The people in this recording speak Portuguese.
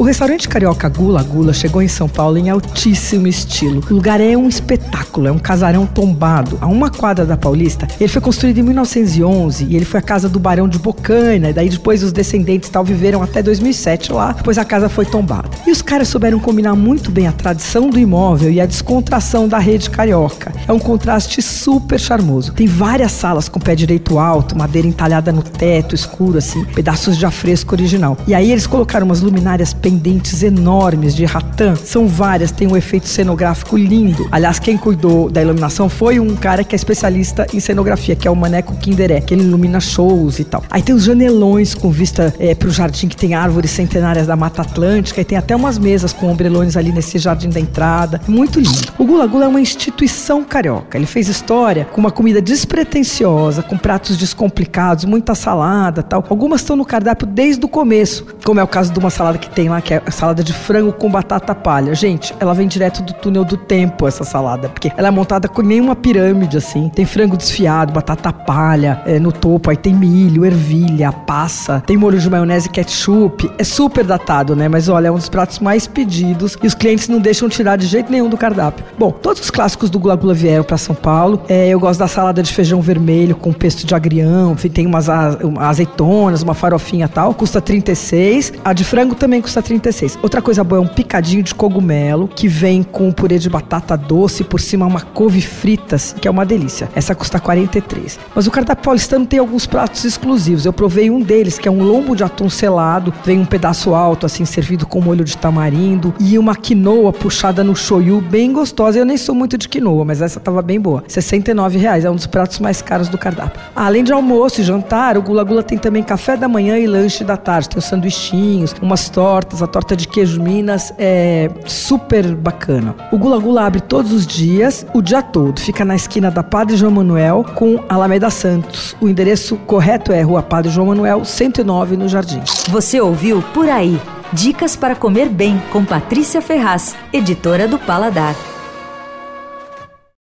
O restaurante carioca Gula Gula chegou em São Paulo em altíssimo estilo. O lugar é um espetáculo, é um casarão tombado. A uma quadra da Paulista, ele foi construído em 1911 e ele foi a casa do Barão de Bocaina. E daí depois os descendentes tal viveram até 2007 lá, depois a casa foi tombada. E os caras souberam combinar muito bem a tradição do imóvel e a descontração da rede carioca. É um contraste super charmoso. Tem várias salas com pé direito alto, madeira entalhada no teto, escuro assim, pedaços de afresco original. E aí eles colocaram umas luminárias pendentes enormes de ratã. São várias, tem um efeito cenográfico lindo. Aliás, quem cuidou da iluminação foi um cara que é especialista em cenografia, que é o Maneco Kinderé, que ele ilumina shows e tal. Aí tem os janelões com vista é, pro jardim que tem árvores centenárias da Mata Atlântica e tem até umas mesas com ombrelones ali nesse jardim da entrada. Muito lindo. O Gula Gula é uma instituição carioca. Ele fez história com uma comida despretensiosa, com pratos descomplicados, muita salada tal. Algumas estão no cardápio desde o começo, como é o caso de uma salada que tem lá, que é salada de frango com batata palha. Gente, ela vem direto do túnel do tempo, essa salada, porque ela é montada com nenhuma pirâmide, assim. Tem frango desfiado, batata palha é, no topo, aí tem milho, ervilha, passa, tem molho de maionese ketchup. É super datado, né? Mas olha, é um dos pratos mais pedidos e os clientes não deixam tirar de jeito nenhum do cardápio. Bom, todos os clássicos do Gula Gula vieram para São Paulo. É, eu gosto da salada de feijão vermelho com pesto de agrião, enfim, tem umas azeitonas, uma farofinha tal, custa 36. A de frango também custa 36. Outra coisa boa é um picadinho de cogumelo que vem com purê de batata doce por cima uma couve fritas, que é uma delícia. Essa custa 43. Mas o cardápio paulistano tem alguns pratos exclusivos. Eu provei um deles, que é um lombo de atum selado, vem um pedaço alto assim servido com molho de tamarindo e uma quinoa puxada no shoyu bem gostosa. Eu nem sou muito de quinoa, mas essa tava bem boa. 69 reais, é um dos pratos mais caros do cardápio. Além de almoço e jantar, o Gula Gula tem também café da manhã e lanche da tarde. Tem os sanduichinhos, umas tortas, a torta de queijo Minas é super bacana. O Gula Gula abre todos os dias, o dia todo. Fica na esquina da Padre João Manuel com Alameda Santos. O endereço correto é Rua Padre João Manuel, 109 no Jardim. Você ouviu Por Aí. Dicas para comer bem com Patrícia Ferraz, editora do Paladar.